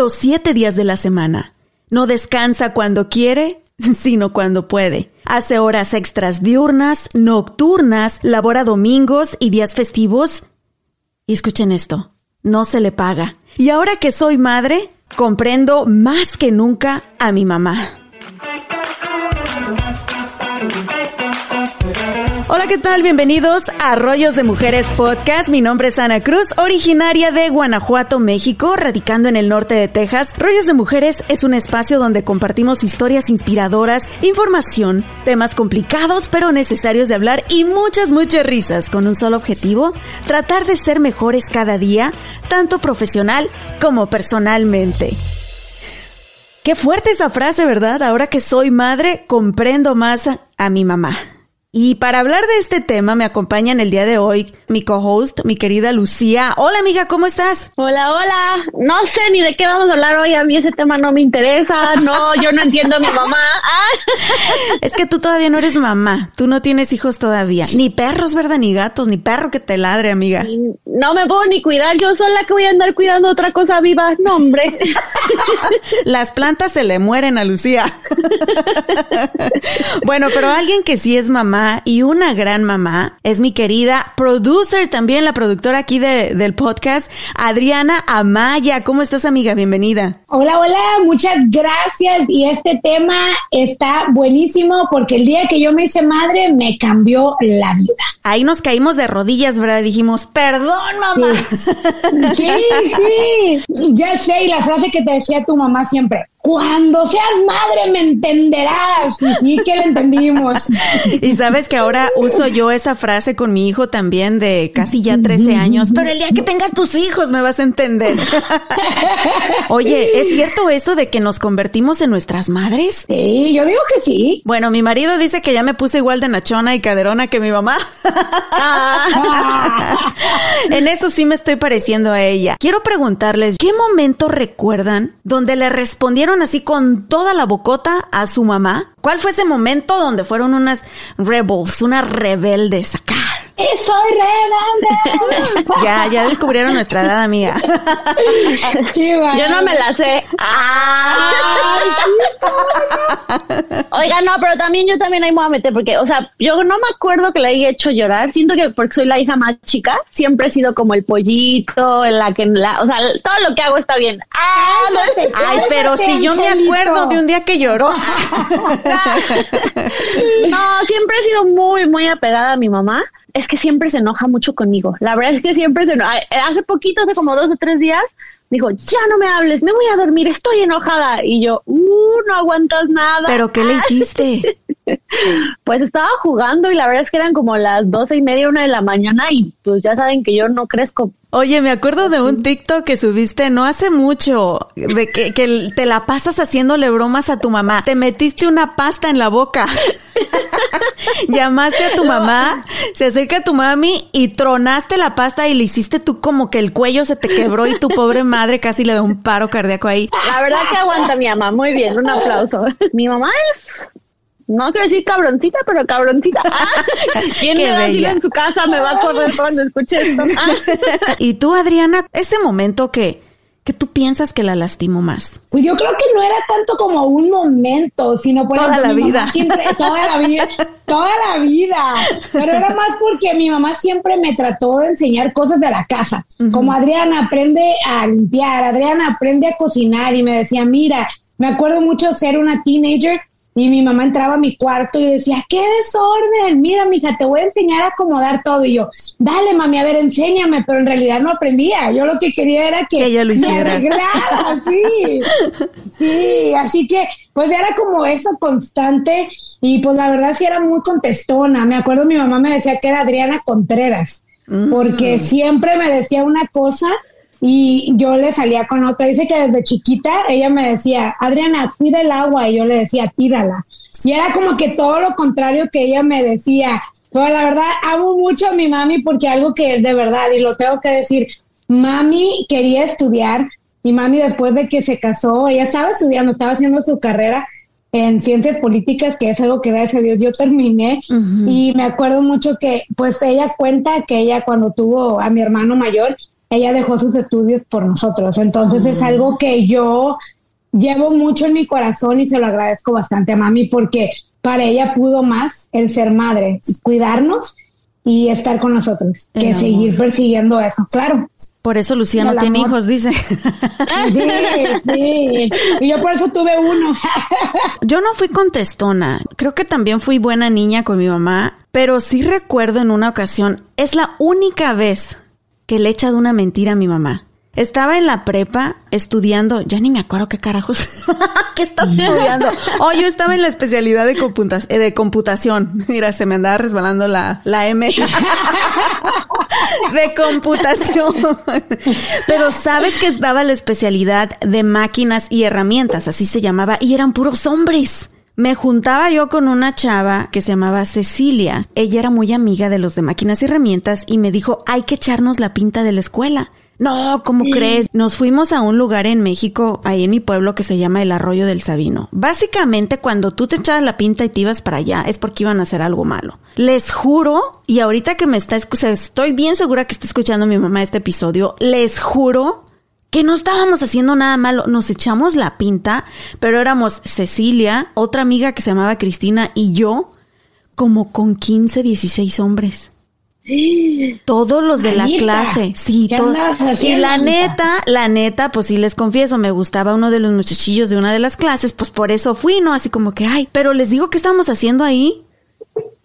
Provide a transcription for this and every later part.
los siete días de la semana. No descansa cuando quiere, sino cuando puede. Hace horas extras diurnas, nocturnas, labora domingos y días festivos. Y escuchen esto, no se le paga. Y ahora que soy madre, comprendo más que nunca a mi mamá. Hola, ¿qué tal? Bienvenidos a Rollos de Mujeres Podcast. Mi nombre es Ana Cruz, originaria de Guanajuato, México, radicando en el norte de Texas. Rollos de Mujeres es un espacio donde compartimos historias inspiradoras, información, temas complicados pero necesarios de hablar y muchas, muchas risas con un solo objetivo, tratar de ser mejores cada día, tanto profesional como personalmente. Qué fuerte esa frase, ¿verdad? Ahora que soy madre, comprendo más a mi mamá. Y para hablar de este tema me acompaña en el día de hoy mi co-host, mi querida Lucía. Hola amiga, ¿cómo estás? Hola, hola. No sé ni de qué vamos a hablar hoy, a mí ese tema no me interesa. No, yo no entiendo a mi mamá. Es que tú todavía no eres mamá, tú no tienes hijos todavía. Ni perros, ¿verdad? Ni gatos, ni perro que te ladre, amiga. No me puedo ni cuidar, yo soy la que voy a andar cuidando otra cosa viva. No, hombre. Las plantas se le mueren a Lucía. Bueno, pero alguien que sí es mamá y una gran mamá es mi querida producer, también la productora aquí de- del podcast, Adriana Amaya. ¿Cómo estás, amiga? Bienvenida. Hola, hola, muchas gracias. Y este tema está buenísimo porque el día que yo me hice madre me cambió la vida. Ahí nos caímos de rodillas, ¿verdad? Dijimos, perdón, mamá. Sí, sí. Ya sé, y la frase que te decía tu mamá siempre, cuando seas madre me entenderás. Y que la entendimos. Y sabes que ahora uso yo esa frase con mi hijo también de casi ya 13 años, pero el día que tengas tus hijos me vas a entender. Oye, ¿es cierto eso de que nos convertimos en nuestras madres? Sí, yo digo que sí. Bueno, mi marido dice que ya me puse igual de nachona y caderona que mi mamá. En eso sí me estoy pareciendo a ella. Quiero preguntarles, ¿qué momento recuerdan donde le respondieron así con toda la bocota a su mamá? ¿Cuál fue ese momento donde fueron unas rebels, unas rebeldes acá? Y soy rebelde. Ya, ya descubrieron nuestra edad, amiga. Chihuahua. Yo no me la sé. Oiga, no, pero también yo también ahí me voy a meter porque, o sea, yo no me acuerdo que la haya hecho llorar. Siento que porque soy la hija más chica, siempre he sido como el pollito, en la que, la, o sea, todo lo que hago está bien. Ah, no, Ay, pero si yo me acuerdo de un día que lloró. no, siempre he sido muy, muy apegada a mi mamá. Es que siempre se enoja mucho conmigo. La verdad es que siempre se enoja. Hace poquito, hace como dos o tres días, me dijo, ya no me hables, me voy a dormir, estoy enojada. Y yo, uh, no aguantas nada. ¿Pero qué le hiciste? Pues estaba jugando y la verdad es que eran como las doce y media, una de la mañana y pues ya saben que yo no crezco. Oye, me acuerdo de un TikTok que subiste no hace mucho, de que, que te la pasas haciéndole bromas a tu mamá. Te metiste una pasta en la boca. Llamaste a tu mamá, se acerca a tu mami y tronaste la pasta y le hiciste tú como que el cuello se te quebró y tu pobre madre casi le da un paro cardíaco ahí. La verdad que aguanta mi mamá, muy bien, un aplauso. Mi mamá es, no quiero decir cabroncita, pero cabroncita. Ah, ¿Quién Qué me da asilo bella. en su casa me va a correr cuando escuche esto? Ah. Y tú, Adriana, ese momento que, que tú piensas que la lastimó más. Pues yo creo que no era tanto como un momento, sino por Toda ejemplo, la vida. Siempre, toda la vida, toda la vida. Pero era más porque mi mamá siempre me trató de enseñar cosas de la casa. Como Adriana, aprende a limpiar, Adriana, aprende a cocinar. Y me decía, mira, me acuerdo mucho ser una teenager y mi mamá entraba a mi cuarto y decía, qué desorden, mira, mija, te voy a enseñar a acomodar todo. Y yo, dale, mami, a ver, enséñame, pero en realidad no aprendía. Yo lo que quería era que, Que ella lo me arreglara, sí. Sí, así que pues era como eso constante y pues la verdad sí era muy contestona. Me acuerdo mi mamá me decía que era Adriana Contreras. porque siempre me decía una cosa y yo le salía con otra. Dice que desde chiquita ella me decía, Adriana, cuida el agua, y yo le decía, tírala. Y era como que todo lo contrario que ella me decía. Pero la verdad, amo mucho a mi mami porque algo que es de verdad, y lo tengo que decir, mami quería estudiar, y mami después de que se casó, ella estaba estudiando, estaba haciendo su carrera en ciencias políticas, que es algo que gracias a Dios yo terminé, y me acuerdo mucho que pues ella cuenta que ella cuando tuvo a mi hermano mayor, ella dejó sus estudios por nosotros. Entonces es algo que yo llevo mucho en mi corazón y se lo agradezco bastante a mami porque para ella pudo más el ser madre, cuidarnos y estar con nosotros, que seguir persiguiendo eso, claro. Por eso Lucía no tiene hijos, dice. Sí, sí. Y yo por eso tuve uno. Yo no fui contestona. Creo que también fui buena niña con mi mamá, pero sí recuerdo en una ocasión, es la única vez que le he echado una mentira a mi mamá. Estaba en la prepa estudiando, ya ni me acuerdo qué carajos, qué estaba estudiando. Oh, yo estaba en la especialidad de, eh, de computación. Mira, se me andaba resbalando la, la M. de computación. Pero sabes que estaba la especialidad de máquinas y herramientas, así se llamaba, y eran puros hombres. Me juntaba yo con una chava que se llamaba Cecilia. Ella era muy amiga de los de máquinas y herramientas y me dijo, hay que echarnos la pinta de la escuela. No, ¿cómo crees? Nos fuimos a un lugar en México, ahí en mi pueblo, que se llama el Arroyo del Sabino. Básicamente, cuando tú te echabas la pinta y te ibas para allá, es porque iban a hacer algo malo. Les juro, y ahorita que me está escuchando, estoy bien segura que está escuchando mi mamá este episodio, les juro que no estábamos haciendo nada malo, nos echamos la pinta, pero éramos Cecilia, otra amiga que se llamaba Cristina y yo, como con 15, 16 hombres. Todos los de la clase, sí, todos. Y la neta, la neta, pues sí les confieso, me gustaba uno de los muchachillos de una de las clases, pues por eso fui, ¿no? Así como que, ay, pero les digo que estábamos haciendo ahí,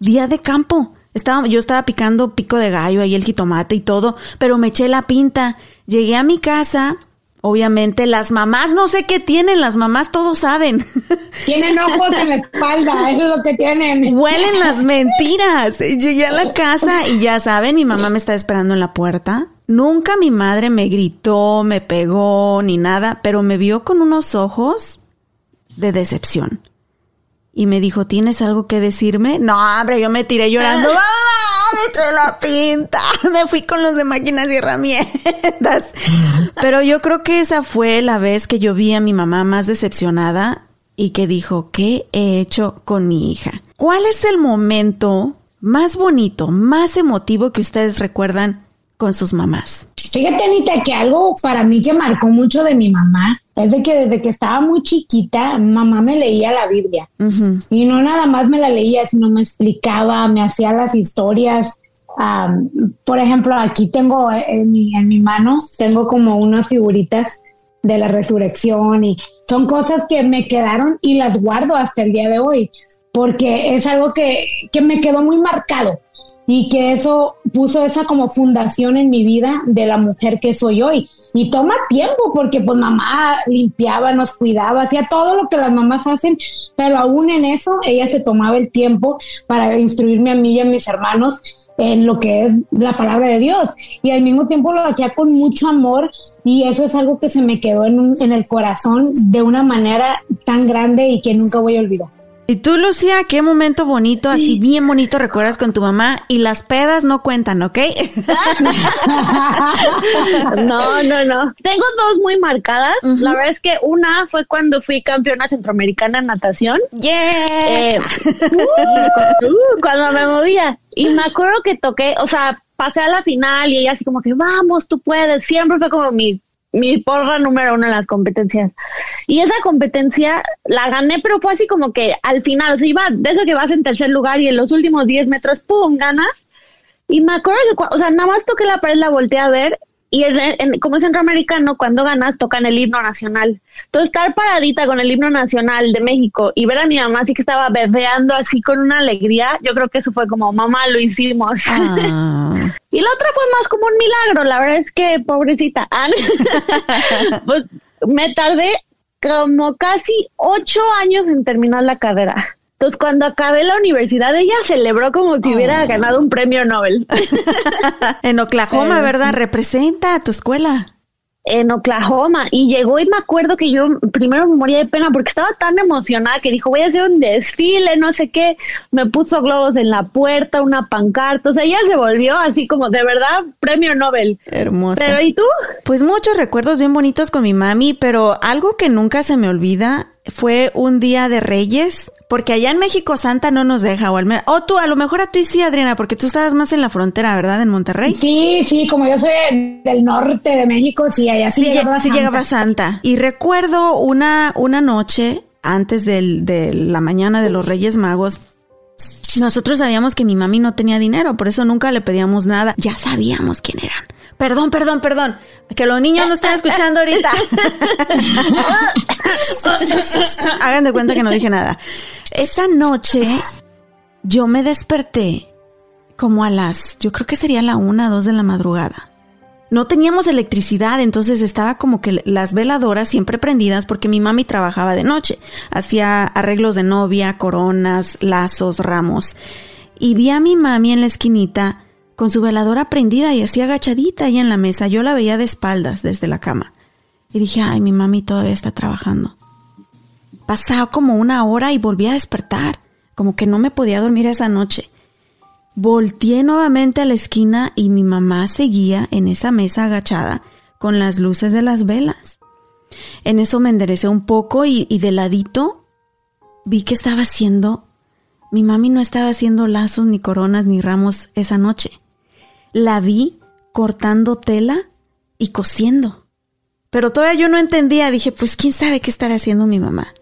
día de campo. Estaba, yo estaba picando pico de gallo ahí el jitomate y todo, pero me eché la pinta Llegué a mi casa, obviamente las mamás, no sé qué tienen, las mamás todos saben. Tienen ojos en la espalda, eso es lo que tienen. Huelen las mentiras. Llegué a la casa y ya saben, mi mamá me está esperando en la puerta. Nunca mi madre me gritó, me pegó, ni nada, pero me vio con unos ojos de decepción. Y me dijo, ¿tienes algo que decirme? No, hombre, yo me tiré llorando. Me eché la pinta. Me fui con los de máquinas y herramientas. Pero yo creo que esa fue la vez que yo vi a mi mamá más decepcionada y que dijo, ¿qué he hecho con mi hija? ¿Cuál es el momento más bonito, más emotivo que ustedes recuerdan con sus mamás? Fíjate, Anita, que algo para mí que marcó mucho de mi mamá es de que desde que estaba muy chiquita, mamá me leía la Biblia. Y no nada más me la leía, sino me explicaba, me hacía las historias. por ejemplo, aquí tengo en mi, en mi mano, tengo como unas figuritas de la resurrección y son cosas que me quedaron y las guardo hasta el día de hoy, porque es algo que, que me quedó muy marcado y que eso puso esa como fundación en mi vida de la mujer que soy hoy. Y toma tiempo porque pues mamá limpiaba, nos cuidaba, hacía todo lo que las mamás hacen, pero aún en eso ella se tomaba el tiempo para instruirme a mí y a mis hermanos en lo que es la palabra de Dios. Y al mismo tiempo lo hacía con mucho amor y eso es algo que se me quedó en, en el corazón de una manera tan grande y que nunca voy a olvidar. Y tú, Lucía, qué momento bonito, así bien bonito recuerdas con tu mamá y las pedas no cuentan, ¿ok? no, no, no. Tengo dos muy marcadas. La verdad es que una fue cuando fui campeona centroamericana en natación. Yeah. Eh, uh, cuando me movía. Y me acuerdo que toqué, o sea, pasé a la final y ella así como que, vamos, tú puedes. Siempre fue como mi mi porra número uno en las competencias. Y esa competencia la gané, pero fue así como que al final, o sea, iba de eso que vas en tercer lugar y en los últimos 10 metros, ¡pum!, ganas. Y me acuerdo que, o sea, nada más toqué la pared, la volteé a ver y como es centroamericano, cuando ganas tocan el himno nacional. Entonces, estar paradita con el himno nacional de México y ver a mi mamá así que estaba berreando así con una alegría, yo creo que eso fue como, mamá, lo hicimos. Ah. y la otra fue más como un milagro, la verdad es que, pobrecita, pues me tardé como casi ocho años en terminar la carrera. Entonces, cuando acabé la universidad, ella celebró como si hubiera ganado un premio Nobel. en Oklahoma, ¿verdad? Representa a tu escuela. en Oklahoma y llegó y me acuerdo que yo primero me moría de pena porque estaba tan emocionada que dijo voy a hacer un desfile, no sé qué, me puso globos en la puerta, una pancarta, o sea, ella se volvió así como de verdad premio Nobel. Hermosa. Pero ¿y tú? Pues muchos recuerdos bien bonitos con mi mami, pero algo que nunca se me olvida fue un día de Reyes, porque allá en México Santa no nos deja, o al menos, o tú, a lo mejor a ti sí, Adriana, porque tú estabas más en la frontera, ¿verdad? En Monterrey. Sí, sí, como yo soy del norte de México, sí, allá sí, sí, llegaba sí Santa. llegaba Santa. Y recuerdo una, una noche antes del, de la mañana de los Reyes Magos. Nosotros sabíamos que mi mami no tenía dinero, por eso nunca le pedíamos nada. Ya sabíamos quién eran. Perdón, perdón, perdón. Que los niños no están escuchando ahorita. Hagan de cuenta que no dije nada. Esta noche yo me desperté como a las, yo creo que sería la una, dos de la madrugada. No teníamos electricidad, entonces estaba como que las veladoras siempre prendidas porque mi mami trabajaba de noche. Hacía arreglos de novia, coronas, lazos, ramos. Y vi a mi mami en la esquinita con su veladora prendida y así agachadita ahí en la mesa. Yo la veía de espaldas desde la cama. Y dije, ay, mi mami todavía está trabajando. Pasaba como una hora y volví a despertar. Como que no me podía dormir esa noche. Volteé nuevamente a la esquina y mi mamá seguía en esa mesa agachada con las luces de las velas. En eso me enderecé un poco y, y de ladito vi que estaba haciendo... Mi mami no estaba haciendo lazos, ni coronas, ni ramos esa noche. La vi cortando tela y cosiendo. Pero todavía yo no entendía. Dije, pues quién sabe qué estará haciendo mi mamá.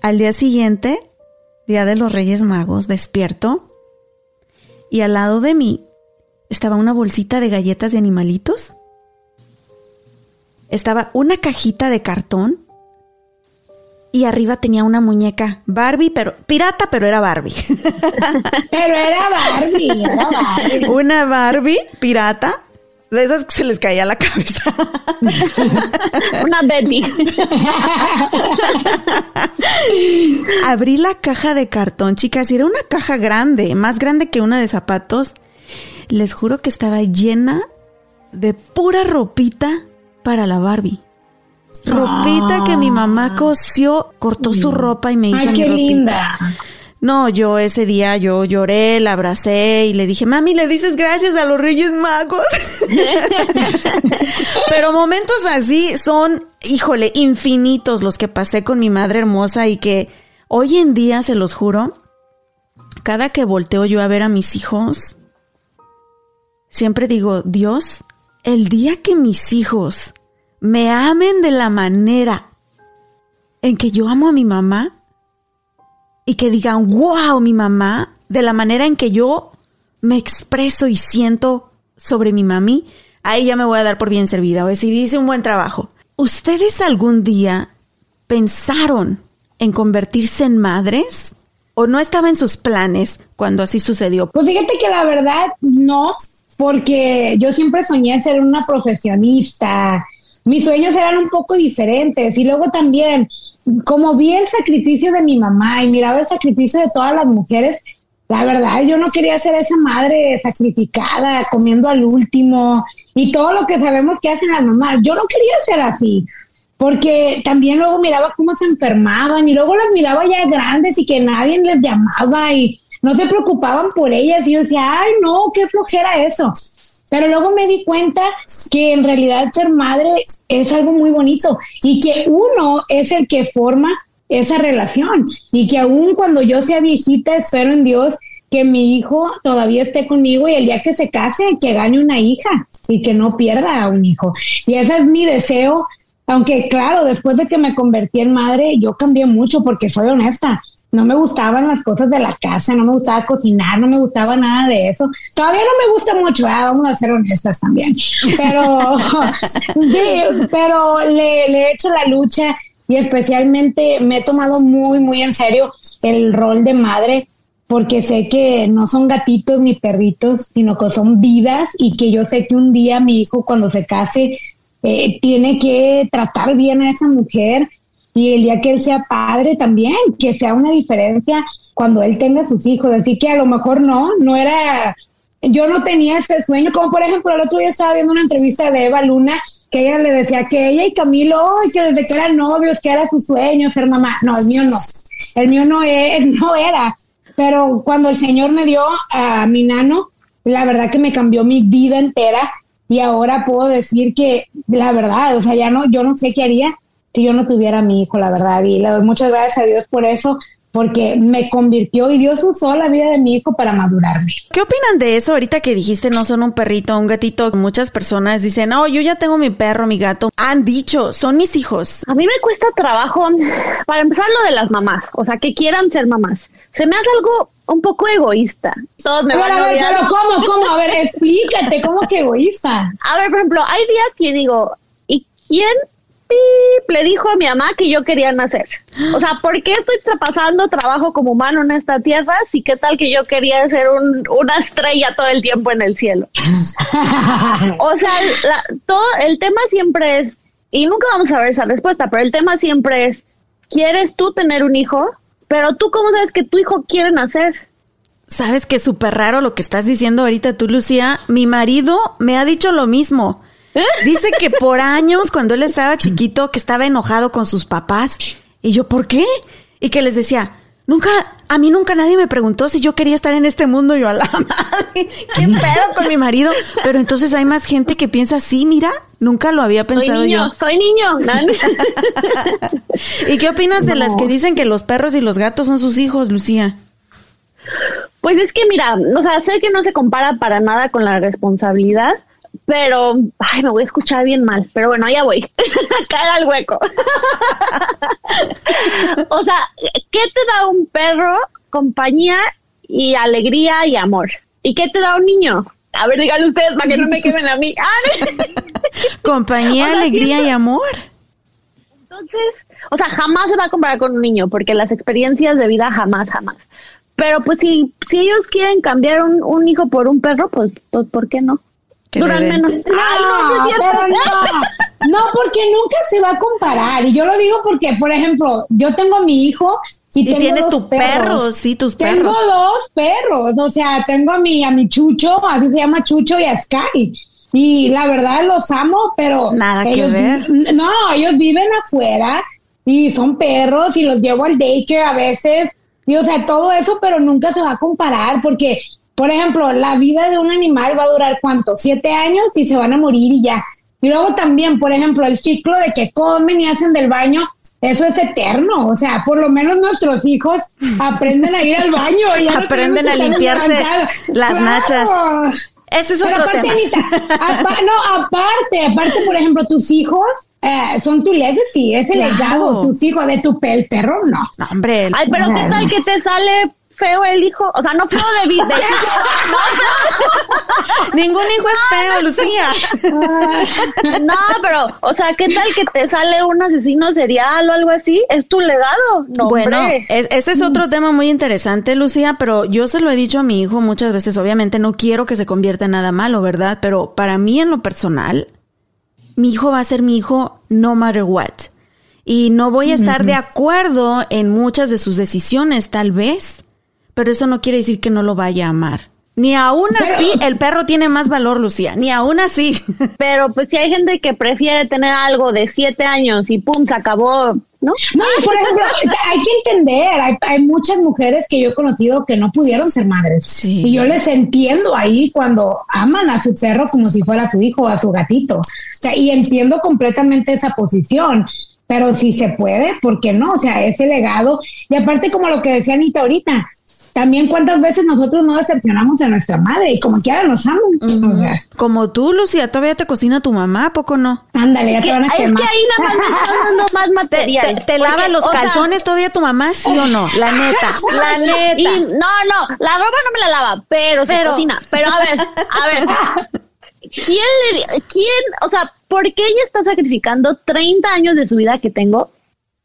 Al día siguiente, día de los Reyes Magos, despierto y al lado de mí estaba una bolsita de galletas de animalitos. Estaba una cajita de cartón y arriba tenía una muñeca Barbie, pero pirata, pero era Barbie. Pero era Barbie, era Barbie. una Barbie pirata, de esas que se les caía la cabeza. Una Betty. Abrí la caja de cartón, chicas, y era una caja grande, más grande que una de zapatos. Les juro que estaba llena de pura ropita para la Barbie. Ropita que mi mamá cosió, cortó su ropa y me hizo Ay, mi qué ropita. linda. No, yo ese día yo lloré, la abracé y le dije, mami, le dices gracias a los Reyes Magos. Pero momentos así son, híjole, infinitos los que pasé con mi madre hermosa y que hoy en día, se los juro, cada que volteo yo a ver a mis hijos, siempre digo, Dios, el día que mis hijos me amen de la manera en que yo amo a mi mamá, y que digan, wow, mi mamá, de la manera en que yo me expreso y siento sobre mi mami, ahí ya me voy a dar por bien servida, o decir, hice un buen trabajo. ¿Ustedes algún día pensaron en convertirse en madres? ¿O no estaba en sus planes cuando así sucedió? Pues fíjate que la verdad no, porque yo siempre soñé ser una profesionista. Mis sueños eran un poco diferentes y luego también, como vi el sacrificio de mi mamá y miraba el sacrificio de todas las mujeres, la verdad yo no quería ser esa madre sacrificada, comiendo al último y todo lo que sabemos que hacen las mamás. Yo no quería ser así porque también luego miraba cómo se enfermaban y luego las miraba ya grandes y que nadie les llamaba y no se preocupaban por ellas y yo decía, ay no, qué flojera eso. Pero luego me di cuenta que en realidad ser madre es algo muy bonito y que uno es el que forma esa relación y que aún cuando yo sea viejita espero en Dios que mi hijo todavía esté conmigo y el día que se case que gane una hija y que no pierda a un hijo. Y ese es mi deseo aunque claro, después de que me convertí en madre, yo cambié mucho porque soy honesta. No me gustaban las cosas de la casa, no me gustaba cocinar, no me gustaba nada de eso. Todavía no me gusta mucho, vamos a ser honestas también. Pero, sí, pero le, le he hecho la lucha y especialmente me he tomado muy, muy en serio el rol de madre porque sé que no son gatitos ni perritos, sino que son vidas y que yo sé que un día mi hijo cuando se case eh, tiene que tratar bien a esa mujer y el día que él sea padre también, que sea una diferencia cuando él tenga sus hijos. Así que a lo mejor no, no era, yo no tenía ese sueño, como por ejemplo el otro día estaba viendo una entrevista de Eva Luna que ella le decía que ella y Camilo, que desde que eran novios, que era su sueño ser mamá. No, el mío no, el mío no, es, no era. Pero cuando el Señor me dio a mi nano, la verdad que me cambió mi vida entera y ahora puedo decir que la verdad, o sea, ya no, yo no sé qué haría si yo no tuviera a mi hijo, la verdad. Y le doy muchas gracias a Dios por eso, porque me convirtió y Dios usó la vida de mi hijo para madurarme. ¿Qué opinan de eso ahorita que dijiste no son un perrito, un gatito? Muchas personas dicen, no, yo ya tengo mi perro, mi gato. Han dicho, son mis hijos. A mí me cuesta trabajo, para empezar lo de las mamás, o sea, que quieran ser mamás. Se me hace algo un poco egoísta. Todos me van a, ver, pero ¿cómo, cómo? A ver, explícate, ¿cómo que egoísta? A ver, por ejemplo, hay días que digo, ¿y quién le dijo a mi mamá que yo quería nacer. O sea, ¿por qué estoy pasando trabajo como humano en esta tierra si qué tal que yo quería ser una estrella todo el tiempo en el cielo? o sea, todo el tema siempre es, y nunca vamos a ver esa respuesta, pero el tema siempre es, ¿quieres tú tener un hijo? Pero tú cómo sabes que tu hijo quiere nacer? Sabes que es súper raro lo que estás diciendo ahorita tú, Lucía. Mi marido me ha dicho lo mismo. Dice que por años, cuando él estaba chiquito, que estaba enojado con sus papás. Y yo, ¿por qué? Y que les decía, nunca, a mí nunca nadie me preguntó si yo quería estar en este mundo. Yo a la madre, qué pedo con mi marido. Pero entonces hay más gente que piensa así, mira, nunca lo había pensado soy niño, yo. Soy niño, ¿Y qué opinas de las que dicen que los perros y los gatos son sus hijos, Lucía? Pues es que mira, o sea, sé que no se compara para nada con la responsabilidad, pero, ay, me voy a escuchar bien mal, pero bueno, ya voy, caer al hueco. o sea, ¿qué te da un perro? Compañía y alegría y amor. ¿Y qué te da un niño? A ver, díganlo ustedes para que no me quemen a mí. Compañía, alegría y amor. Entonces, o sea, jamás se va a comparar con un niño, porque las experiencias de vida jamás, jamás. Pero pues si, si ellos quieren cambiar un, un hijo por un perro, pues, pues ¿por qué no? Duran menos. No, pero no, no, porque nunca se va a comparar. Y yo lo digo porque, por ejemplo, yo tengo a mi hijo y, tengo tienes tus perros. sí, tus tengo perros. Tengo dos perros, o sea, tengo a mi, a mi Chucho, así se llama Chucho y a Sky. Y la verdad los amo, pero... Nada que ver. No, ellos viven afuera y son perros y los llevo al daycare a veces. Y o sea, todo eso, pero nunca se va a comparar porque por ejemplo, la vida de un animal va a durar cuánto? Siete años y se van a morir y ya. Y luego también, por ejemplo, el ciclo de que comen y hacen del baño, eso es eterno. O sea, por lo menos nuestros hijos aprenden a ir al baño. Y aprenden a limpiarse las nachas. Ese es otro tema. no, aparte, aparte, por ejemplo, tus hijos eh, son tu legacy, es el legado, tus hijos de tu pel perro, no. no hombre. Ay, pero ¿qué tal que te sale feo el hijo, o sea, no feo de vida. Ningún hijo es feo, Lucía. no, pero, o sea, ¿qué tal que te sale un asesino serial o algo así? Es tu legado. No, bueno, ese es otro tema muy interesante, Lucía, pero yo se lo he dicho a mi hijo muchas veces. Obviamente no quiero que se convierta en nada malo, ¿verdad? Pero para mí en lo personal, mi hijo va a ser mi hijo no matter what. Y no voy a estar de acuerdo en muchas de sus decisiones, tal vez pero eso no quiere decir que no lo vaya a amar. Ni aún así el perro tiene más valor, Lucía, ni aún así. Pero pues si hay gente que prefiere tener algo de siete años y pum, se acabó, ¿no? No, por ejemplo, hay que entender, hay, muchas mujeres que yo he conocido que no pudieron ser madres. Y yo les entiendo ahí cuando aman a su perro como si fuera su hijo o a su gatito. O sea, y entiendo completamente esa posición pero si se puede, ¿por qué no? O sea, ese legado. Y aparte, como lo que decía Anita ahorita, también cuántas veces nosotros no decepcionamos a nuestra madre y como quiera nos aman. como tú, Lucía, todavía te cocina tu mamá, poco no? Ándale, ya te van a quemar. Es que ahí nada más me están dando más material. ¿Te, lava los calzones todavía tu mamá, sí o no? La neta, la neta. no, no, la ropa no me la lava, pero, se cocina. Pero a ver, a ver. ¿Quién le, quién, o sea, por qué ella está sacrificando 30 años de su vida que tengo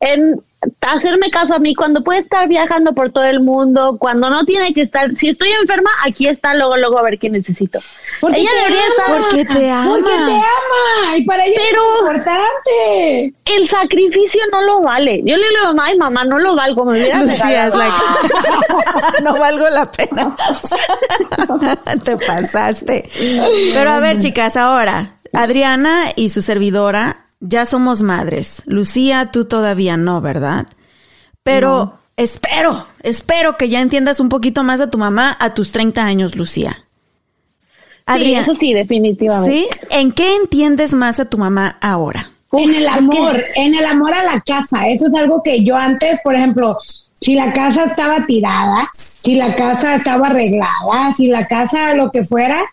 en hacerme caso a mí cuando puede estar viajando por todo el mundo, cuando no tiene que estar, si estoy enferma, aquí está, luego, luego a ver qué necesito. Porque ella te debería ama. estar Porque te ama. Porque te ama. Y para ella Pero- es importante. el sacrificio no lo vale. Yo le digo a mamá, ay mamá, no lo valgo, me hubiera Lucía es regalado". like, no valgo la pena. Te pasaste. Pero a ver, chicas, ahora, Adriana y su servidora ya somos madres. Lucía, tú todavía no, ¿verdad? Pero espero, espero que ya entiendas un poquito más a tu mamá a tus 30 años, Lucía. Sí, Adriana, eso sí, definitivamente. ¿sí? ¿En qué entiendes más a tu mamá ahora? En el amor, en el amor a la casa. Eso es algo que yo antes, por ejemplo, si la casa estaba tirada, si la casa estaba arreglada, si la casa lo que fuera,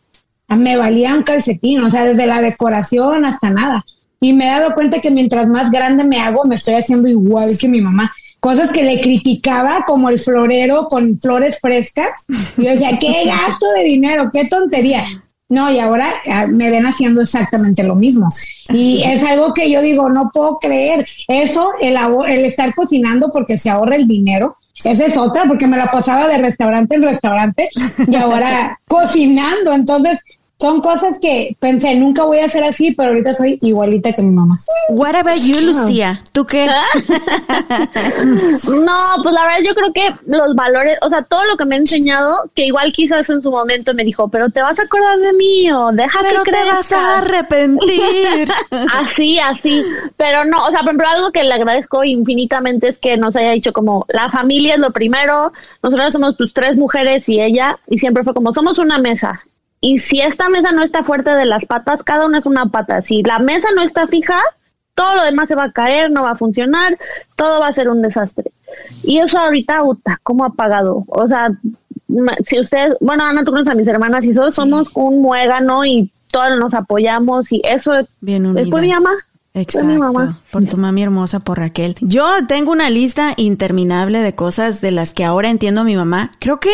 me valía un calcetín, o sea, desde la decoración hasta nada. Y me he dado cuenta que mientras más grande me hago, me estoy haciendo igual que mi mamá. Cosas que le criticaba, como el florero con flores frescas. Y yo decía, qué gasto de dinero, qué tontería. No, y ahora ah, me ven haciendo exactamente lo mismo. Y es algo que yo digo, no puedo creer. Eso, el, el estar cocinando porque se ahorra el dinero, esa es otra, porque me la pasaba de restaurante en restaurante y ahora cocinando. Entonces, son cosas que pensé, nunca voy a ser así, pero ahorita soy igualita que mi mamá. What about you, Lucía? ¿Tú qué? No, pues la verdad yo creo que los valores, o sea, todo lo que me ha enseñado, que igual quizás en su momento me dijo, pero te vas a acordar de mí o deja Pero que te vas crezcas". a arrepentir. Así, así. Pero no, o sea, por ejemplo, algo que le agradezco infinitamente es que nos haya dicho como la familia es lo primero, nosotros somos tus tres mujeres y ella, y siempre fue como somos una mesa. Y si esta mesa no está fuerte de las patas, cada una es una pata. Si la mesa no está fija, todo lo demás se va a caer, no va a funcionar, todo va a ser un desastre. Y eso ahorita, puta, ¿cómo ha pagado? O sea, si ustedes, bueno, Ana, tú conoces a mis hermanas y todos somos un muégano y todos nos apoyamos y eso es Bien es por mi mamá. Exacto, Fue mi mamá. por tu mami hermosa, por Raquel. Yo tengo una lista interminable de cosas de las que ahora entiendo a mi mamá. Creo que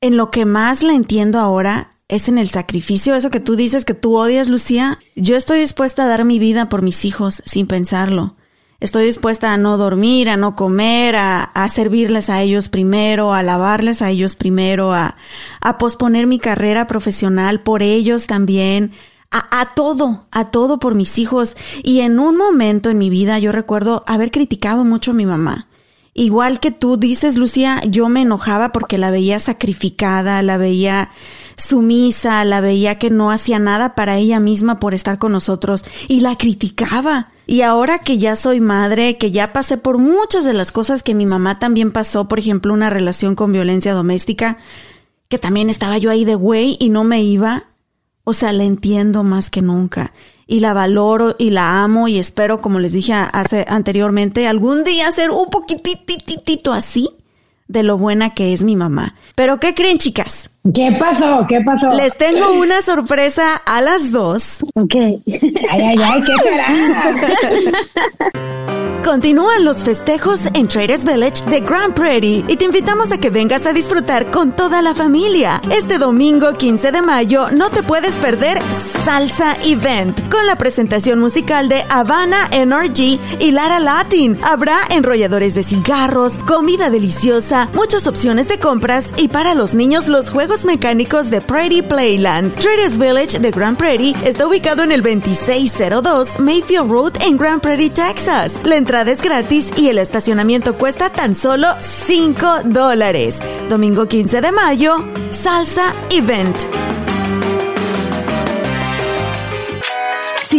en lo que más la entiendo ahora es en el sacrificio, eso que tú dices que tú odias, Lucía. Yo estoy dispuesta a dar mi vida por mis hijos sin pensarlo. Estoy dispuesta a no dormir, a no comer, a, a servirles a ellos primero, a lavarles a ellos primero, a, a posponer mi carrera profesional por ellos también, a, a todo, a todo por mis hijos. Y en un momento en mi vida yo recuerdo haber criticado mucho a mi mamá. Igual que tú dices, Lucía, yo me enojaba porque la veía sacrificada, la veía sumisa, la veía que no hacía nada para ella misma por estar con nosotros y la criticaba. Y ahora que ya soy madre, que ya pasé por muchas de las cosas que mi mamá también pasó, por ejemplo, una relación con violencia doméstica, que también estaba yo ahí de güey y no me iba, o sea, la entiendo más que nunca. Y la valoro y la amo y espero, como les dije hace anteriormente, algún día ser un poquitititito así de lo buena que es mi mamá. Pero ¿qué creen, chicas? ¿Qué pasó? ¿Qué pasó? Les tengo una sorpresa a las dos. Ok. Ay, ay, ay, ¿qué será? Continúan los festejos en Traders Village de Grand Prairie y te invitamos a que vengas a disfrutar con toda la familia. Este domingo 15 de mayo no te puedes perder Salsa Event con la presentación musical de Havana NRG y Lara Latin. Habrá enrolladores de cigarros, comida deliciosa, muchas opciones de compras y para los niños los juegos mecánicos de Prairie Playland. Traders Village de Grand Prairie está ubicado en el 2602 Mayfield Road en Grand Prairie, Texas. La entrada es gratis y el estacionamiento cuesta tan solo 5 dólares. Domingo 15 de mayo, Salsa Event.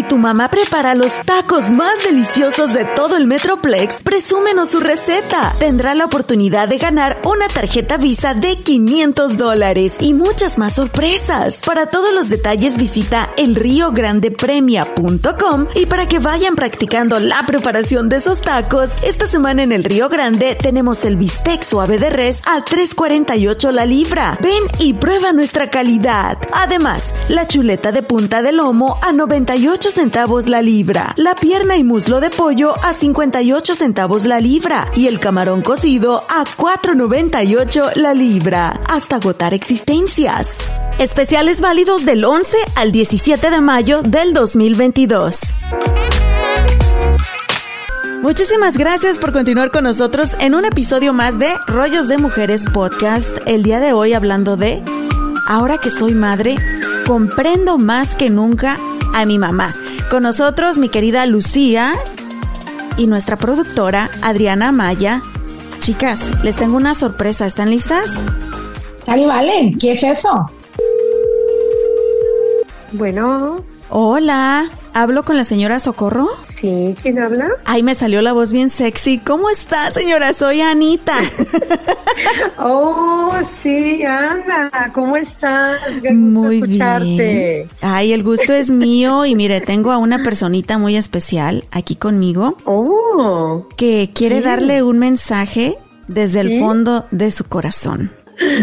Tu mamá prepara los tacos más deliciosos de todo el Metroplex, presúmenos su receta. Tendrá la oportunidad de ganar una tarjeta Visa de 500 dólares y muchas más sorpresas. Para todos los detalles visita elriograndepremia.com y para que vayan practicando la preparación de esos tacos, esta semana en el Río Grande tenemos el bistec suave de res a 3.48 la libra. Ven y prueba nuestra calidad. Además, la chuleta de punta de lomo a 98 centavos la libra, la pierna y muslo de pollo a 58 centavos la libra y el camarón cocido a 4.98 la libra, hasta agotar existencias. Especiales válidos del 11 al 17 de mayo del 2022. Muchísimas gracias por continuar con nosotros en un episodio más de Rollos de Mujeres Podcast. El día de hoy hablando de, ahora que soy madre, comprendo más que nunca a mi mamá. Con nosotros mi querida Lucía y nuestra productora Adriana Maya. Chicas, les tengo una sorpresa. ¿Están listas? Sally Valen, ¿qué es eso? Bueno, Hola, ¿hablo con la señora Socorro? sí, ¿quién habla? Ay, me salió la voz bien sexy. ¿Cómo está, señora? Soy Anita. Oh, sí, Ana, ¿cómo estás? Qué gusto Muy escucharte. bien. Ay, el gusto es mío y mire, tengo a una personita muy especial aquí conmigo Oh, que quiere Sí. darle un mensaje desde el fondo de su corazón.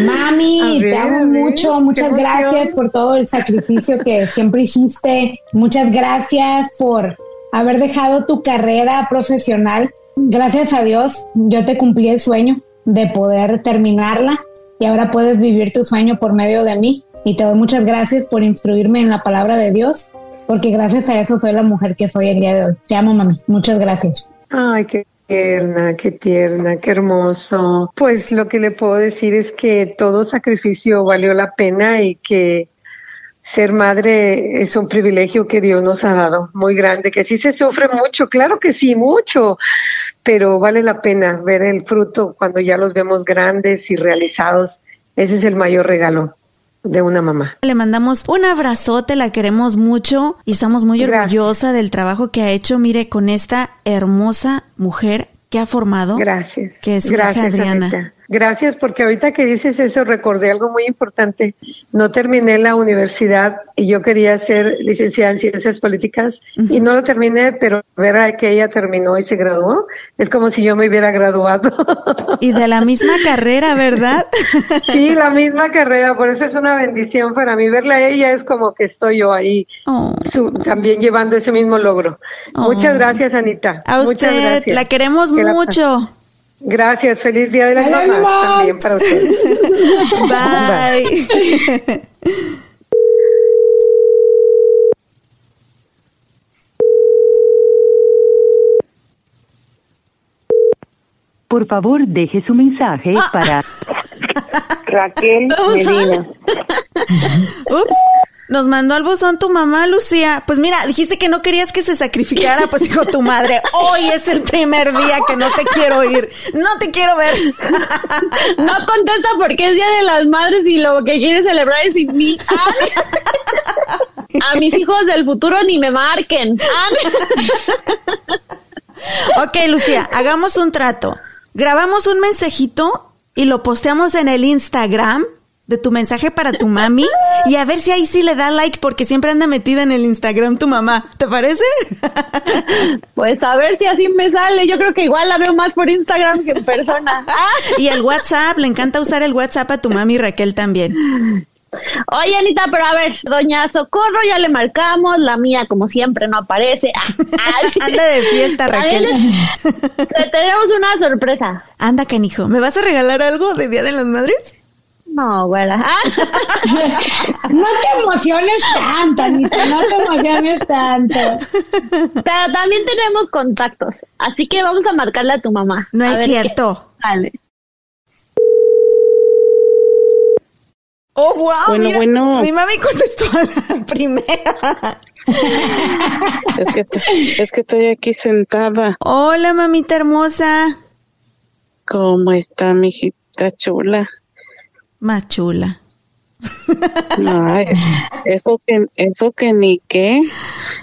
Mami, ver, te amo mucho, muchas emoción. gracias por todo el sacrificio que siempre hiciste, muchas gracias por haber dejado tu carrera profesional. Gracias a Dios, yo te cumplí el sueño de poder terminarla y ahora puedes vivir tu sueño por medio de mí. Y te doy muchas gracias por instruirme en la palabra de Dios, porque gracias a eso soy la mujer que soy el día de hoy. Te amo, mami. Muchas gracias. ay, qué tierna, qué tierna, qué hermoso. Pues lo que le puedo decir es que todo sacrificio valió la pena y que ser madre es un privilegio que Dios nos ha dado, muy grande, que sí se sufre mucho, claro que sí, mucho, pero vale la pena ver el fruto cuando ya los vemos grandes y realizados. Ese es el mayor regalo de una mamá. Le mandamos un abrazote, la queremos mucho y estamos muy Gracias. orgullosa del trabajo que ha hecho, mire, con esta hermosa mujer que ha formado. Gracias. Que es Gracias, Adriana. Anita. Gracias, porque ahorita que dices eso recordé algo muy importante. No terminé la universidad y yo quería ser licenciada en ciencias políticas y no lo terminé, pero ver a que ella terminó y se graduó es como si yo me hubiera graduado. Y de la misma carrera, ¿verdad? sí, la misma carrera, por eso es una bendición para mí. Verla a ella es como que estoy yo ahí Oh. su- también llevando ese mismo logro. Oh. Muchas gracias, Anita. A Muchas usted, gracias. la queremos Que la mucho. Gracias, feliz Día de las Mamás también para ustedes. Bye. Por favor, deje su mensaje para Raquel Medina. Ups. Nos mandó al buzón tu mamá, Lucía. Pues mira, dijiste que no querías que se sacrificara, pues dijo tu madre, hoy es el primer día que no te quiero ir, no te quiero ver. No contesta porque es Día de las Madres y lo que quiere celebrar es sin mí. A mis hijos del futuro ni me marquen. Ok, Lucía, hagamos un trato. Grabamos un mensajito y lo posteamos en el Instagram de tu mensaje para tu mami y a ver si ahí sí le da like porque siempre anda metida en el Instagram tu mamá. ¿Te parece? Pues a ver si así me sale. Yo creo que igual la veo más por Instagram que en persona. Y el WhatsApp, le encanta usar el WhatsApp a tu mami Raquel también. Oye, Anita, pero a ver, doña Socorro ya le marcamos, la mía como siempre no aparece. Anda de fiesta, Raquel. Le, le tenemos una sorpresa. Anda, canijo, ¿me vas a regalar algo de Día de las Madres? No, güera. No te emociones tanto, Anita, no te emociones tanto. Pero también tenemos contactos, así que vamos a marcarle a tu mamá. No A es cierto. qué sale. Oh, wow. Bueno, mira, bueno. Mi mami contestó a la primera. Es que, es que estoy aquí sentada. Hola, mamita hermosa. ¿Cómo está, mi hijita chula? Más chula. Ay, eso que, eso que ni qué.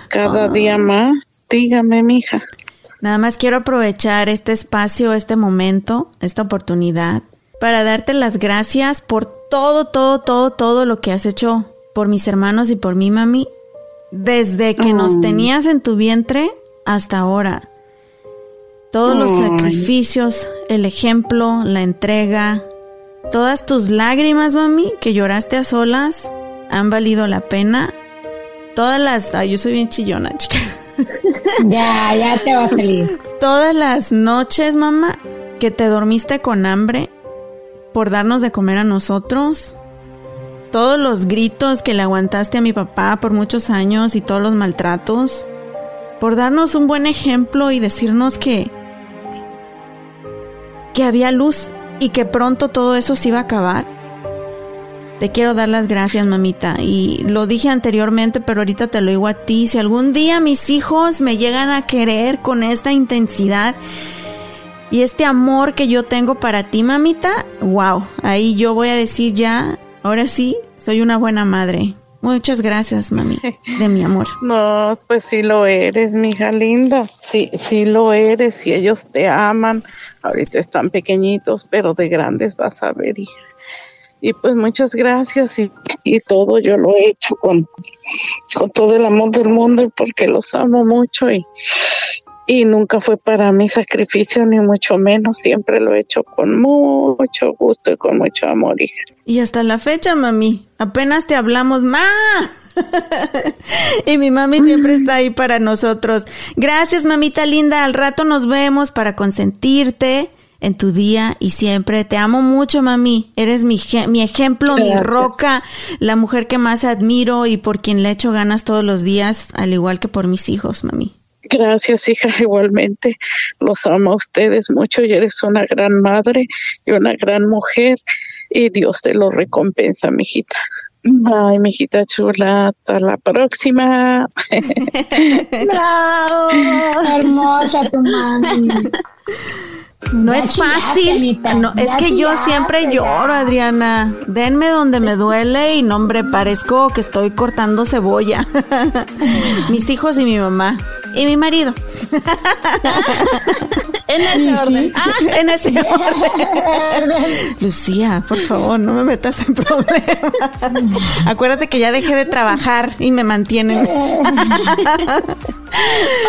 Cada día más. Dígame, mija. Nada más quiero aprovechar este espacio, este momento, esta oportunidad para darte las gracias por todo, todo, todo, todo lo que has hecho por mis hermanos y por mí, mami, desde que nos tenías en tu vientre hasta ahora. Todos los sacrificios, el ejemplo, la entrega, todas tus lágrimas, mami, que lloraste a solas, han valido la pena. Todas las... Ay, yo soy bien chillona, chica. Ya, ya te va a salir. Todas las noches, mamá, que te dormiste con hambre por darnos de comer a nosotros. Todos los gritos que le aguantaste a mi papá por muchos años y todos los maltratos. por darnos un buen ejemplo y decirnos que que había luz y que pronto todo eso se iba a acabar. Te quiero dar las gracias, mamita. Y lo dije anteriormente, pero ahorita te lo digo a ti. Si algún día mis hijos me llegan a querer con esta intensidad y este amor que yo tengo para ti, mamita, wow. Ahí yo voy a decir ya, ahora sí, soy una buena madre. Muchas gracias, mami, de mi amor. No, pues sí lo eres, mija linda. Sí, sí lo eres y ellos te aman. Ahorita están pequeñitos, pero de grandes vas a ver, hija. Y pues muchas gracias y, y todo yo lo he hecho con, con todo el amor del mundo porque los amo mucho y, y nunca fue para mí sacrificio ni mucho menos, siempre lo he hecho con mucho gusto y con mucho amor, hija. Y hasta la fecha, mami, apenas te hablamos, ma. y mi mami siempre está ahí para nosotros. Gracias, mamita linda. Al rato nos vemos para consentirte en tu día y siempre. Te amo mucho, mami. Eres mi, mi ejemplo, mi roca, la mujer que más admiro y por quien le echo ganas todos los días, al igual que por mis hijos, mami. Gracias, hija, igualmente. Los amo a ustedes mucho y eres una gran madre y una gran mujer y Dios te lo recompensa, mijita. Ay, mijita chula, hasta la próxima. ¡Bravo! Hermosa tu mami. No Ya es fácil. No, es que yo siempre ya. lloro, Adriana. Denme donde me duele y no, hombre, parezco que estoy cortando cebolla. Mis hijos y mi mamá. Y mi marido. En ese orden. Ah, en ese orden. Lucía, por favor, no me metas en problemas. Acuérdate que ya dejé de trabajar y me mantienen.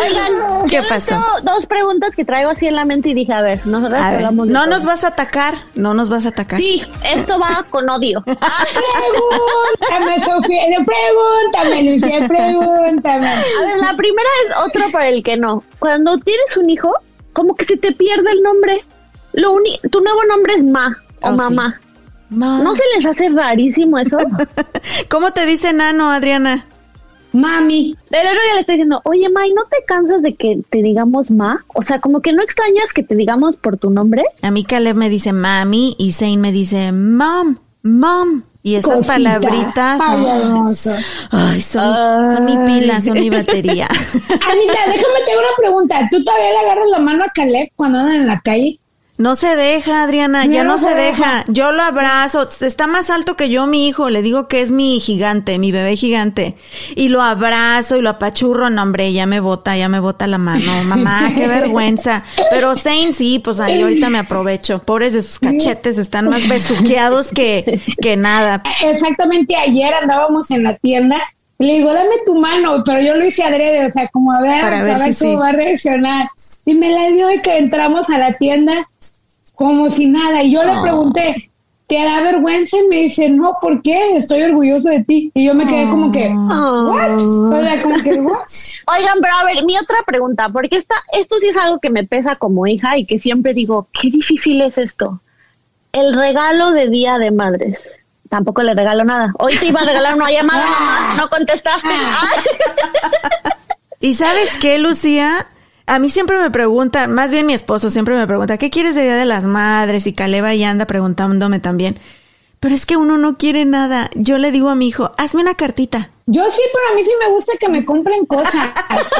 Oigan, ¿Qué pasó? dos preguntas que traigo así en la mente y dije, a ver, nosotros A ver, hablamos de no todo. nos vas a atacar, no nos vas a atacar. Sí, esto va con odio. Pregúntame, Sofía. Pregúntame, Lucía, pregúntame. A ver, la primera es otro para el que no. Cuando tienes un hijo, como que se te pierde el nombre. Lo uni tu nuevo nombre es Ma o Oh, sí. Mamá. Ma. ¿No se les hace rarísimo eso? ¿Cómo te dice Nano, Adriana? Mami, El otro día le estoy diciendo, oye, Ma, ¿y no te cansas de que te digamos Ma? O sea, como que no extrañas que te digamos por tu nombre. A mí Caleb me dice mami y Zane me dice mom, mom. Y esas cosita. palabritas. Ay, ay, hermoso. Ay, son, son mi pila, son mi batería. Anita, déjame te hago una pregunta. ¿Tú todavía le agarras la mano a Caleb cuando andan en la calle? No se deja, Adriana, ya no, no se se deja. Yo lo abrazo. Está más alto que yo, mi hijo. Le digo que es mi gigante, mi bebé gigante. Y lo abrazo y lo apachurro. No, hombre, ya me bota, ya me bota la mano. Mamá, qué vergüenza. Pero Zane sí, pues ahí ahorita me aprovecho. Pobres de sus cachetes, están más besuqueados que, que nada. Exactamente ayer andábamos en la tienda. Le digo, dame tu mano, pero yo lo hice adrede, o sea, como a ver, Para a ver cómo sí. va a reaccionar. Y me la dio y que entramos a la tienda como si nada. Y yo le Oh. pregunté, ¿te da vergüenza? Y me dice, no, ¿por qué? Estoy orgulloso de ti. Y yo me quedé como que, ¿what? O sea, como que, ¿what? Oigan, pero a ver, mi otra pregunta, porque esta, esto sí es algo que me pesa como hija y que siempre digo, qué difícil es esto. El regalo de Día de Madres. Tampoco le regalo nada. Hoy te iba a regalar una llamada, mamá, no contestaste. Ay. ¿Y sabes qué, Lucía? A mí siempre me preguntan, más bien mi esposo siempre me pregunta, ¿qué quieres de Día de las Madres? Y Caleba ya anda preguntándome también. Pero es que uno no quiere nada. Yo le digo a mi hijo, hazme una cartita. Yo sí, pero a mí sí me gusta que me compren cosas.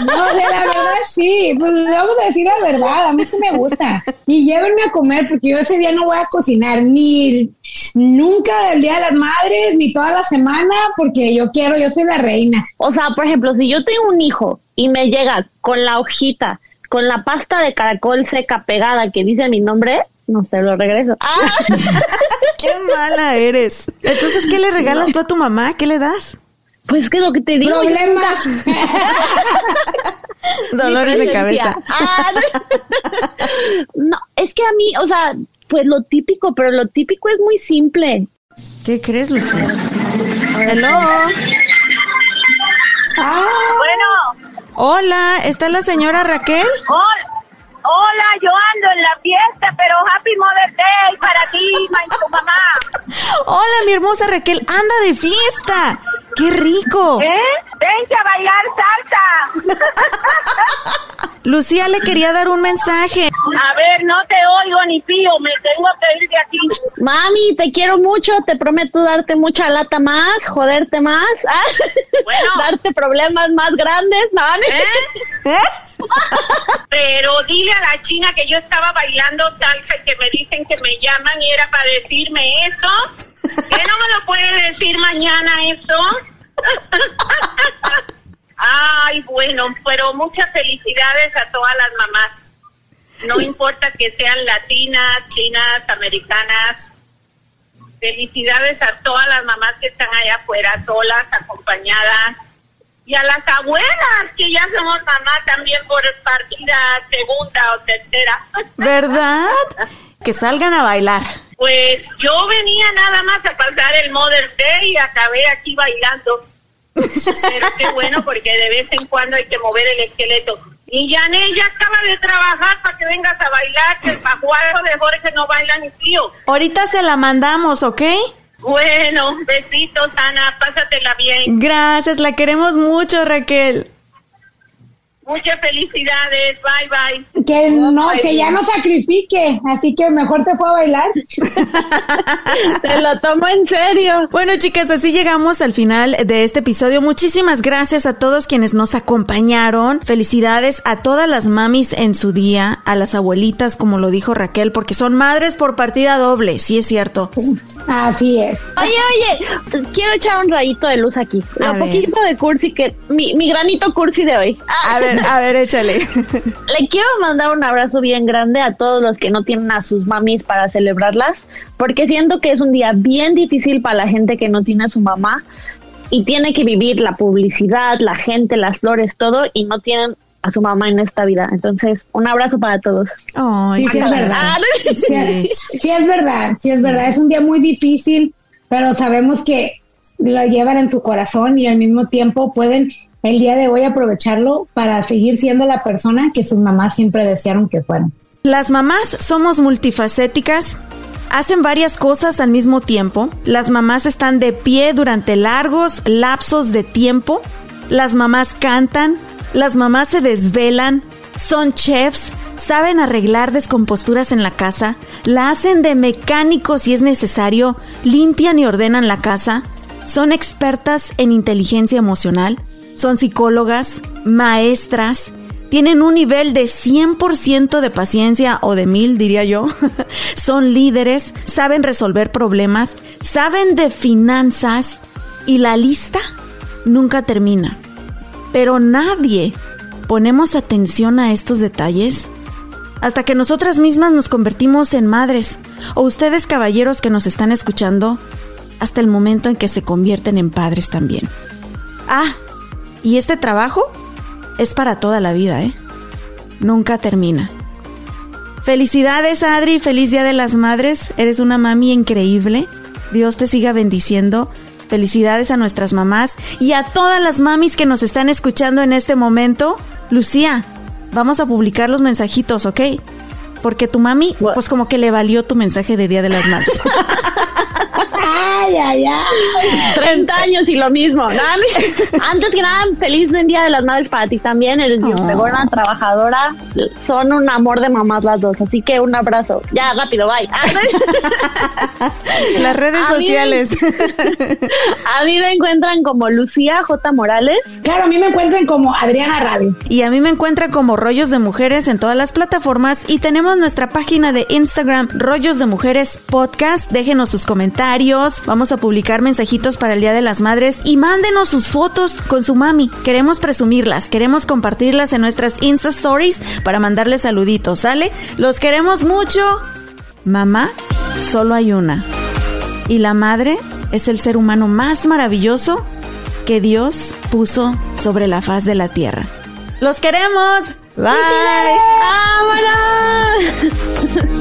No, de la verdad sí, pues le vamos a decir la verdad, a mí sí me gusta. Y llévenme a comer porque yo ese día no voy a cocinar ni nunca del Día de las Madres, ni toda la semana, porque yo quiero, yo soy la reina. O sea, por ejemplo, si yo tengo un hijo y me llega con la hojita, con la pasta de caracol seca pegada que dice mi nombre, no se lo regreso. Ah, ¡Qué mala eres! Entonces, ¿qué le regalas tú a tu mamá? ¿Qué le das? pues que lo que te digo. Problemas. Dolores de cabeza. Ah, no, es que a mí, o sea, pues lo típico, pero lo típico es muy simple. ¿Qué crees, Lucía? Hello. Ah, Bueno, Hola, ¿está la señora Raquel? hol- hola, yo ando en la fiesta, pero mi hermosa Raquel, anda de fiesta. ¡Qué rico! ¿Eh? Vente a bailar salsa. Lucía le quería dar un mensaje. A ver, no te oigo ni pío, me tengo que ir de aquí. Mami, te quiero mucho, te prometo darte mucha lata más, joderte más, ah, Bueno. darte problemas más grandes, ¿no? ¿Eh? Pero dile a la china que yo estaba bailando salsa y que me dicen que me llaman y era para decirme eso. ¿Que no me lo puede decir mañana eso? Ay, bueno, pero muchas felicidades a todas las mamás. No importa que sean latinas, chinas, americanas. Felicidades a todas las mamás que están allá afuera, solas, acompañadas. Y a las abuelas, que ya somos mamá también por partida segunda o tercera. ¿Verdad? Que salgan a bailar. Pues yo venía nada más a pasar el Mother's Day y acabé aquí bailando. Pero qué bueno, porque de vez en cuando hay que mover el esqueleto. Y Janet ya acaba de trabajar para que vengas a bailar, que el pajuaro de Jorge no baila ni frío. Ahorita se la mandamos, ¿ok? Bueno, besitos, Ana, pásatela bien. Gracias, la queremos mucho, Raquel. Muchas felicidades, bye bye. Que no, que ya no sacrifique, así que mejor se fue a bailar. Te lo tomo en serio. Bueno, chicas, así llegamos al final de este episodio. Muchísimas gracias a todos quienes nos acompañaron. Felicidades a todas las mamis en su día, a las abuelitas, como lo dijo Raquel, porque son madres por partida doble, sí es cierto. Así es. Oye, oye, quiero echar un rayito de luz aquí. A Un ver. poquito de cursi que mi, mi granito cursi de hoy. A ver, a ver, échale. Le quiero mandar un abrazo bien grande a todos los que no tienen a sus mamis para celebrarlas, porque siento que es un día bien difícil para la gente que no tiene a su mamá y tiene que vivir la publicidad, la gente, las flores, todo, y no tienen a su mamá en esta vida. Entonces, un abrazo para todos. Ay, Sí, sí, es verdad. Sí, sí, es verdad, sí es verdad. Es un día muy difícil, pero sabemos que lo llevan en su corazón y al mismo tiempo pueden el día de hoy aprovecharlo para seguir siendo la persona que sus mamás siempre desearon que fueran. Las mamás somos multifacéticas, hacen varias cosas al mismo tiempo. Las mamás están de pie durante largos lapsos de tiempo. Las mamás cantan, las mamás se desvelan, son chefs, saben arreglar descomposturas en la casa, la hacen de mecánico si es necesario, limpian y ordenan la casa, son expertas en inteligencia emocional, son psicólogas, maestras, tienen un nivel de 100% de paciencia o de mil, diría yo. Son líderes, saben resolver problemas, saben de finanzas y la lista nunca termina. Pero nadie ponemos atención a estos detalles hasta que nosotras mismas nos convertimos en madres o ustedes caballeros que nos están escuchando hasta el momento en que se convierten en padres también. Ah, y este trabajo es para toda la vida, ¿eh? Nunca termina. Felicidades, Adri. Feliz Día de las Madres. Eres una mami increíble. Dios te siga bendiciendo. Felicidades a nuestras mamás y a todas las mamis que nos están escuchando en este momento. Lucía, vamos a publicar los mensajitos, ¿ok? Porque tu mami, pues como que le valió tu mensaje de Día de las Madres. Ay, ay, ay. 30 años y lo mismo. ¿no? Antes que nada, feliz Día de las Madres para ti también. Eres bien Oh. trabajadora. Son un amor de mamás las dos. Así que un abrazo. Ya, rápido, bye. Las redes A mí- sociales. A mí me encuentran como Lucía J. Morales. Claro, a mí me encuentran como Adriana Radio. Y a mí me encuentra como Rollos de Mujeres en todas las plataformas y tenemos nuestra página de Instagram Rollos de Mujeres Podcast. Déjenos sus comentarios, vamos a publicar mensajitos para el Día de las Madres y mándenos sus fotos con su mami. Queremos presumirlas, queremos compartirlas en nuestras Insta Stories para mandarles saluditos, ¿sale? Los queremos mucho. Mamá, solo hay una. Y la madre es el ser humano más maravilloso que Dios puso sobre la faz de la tierra. ¡Los queremos! ¡Bye! ¡Vámonos!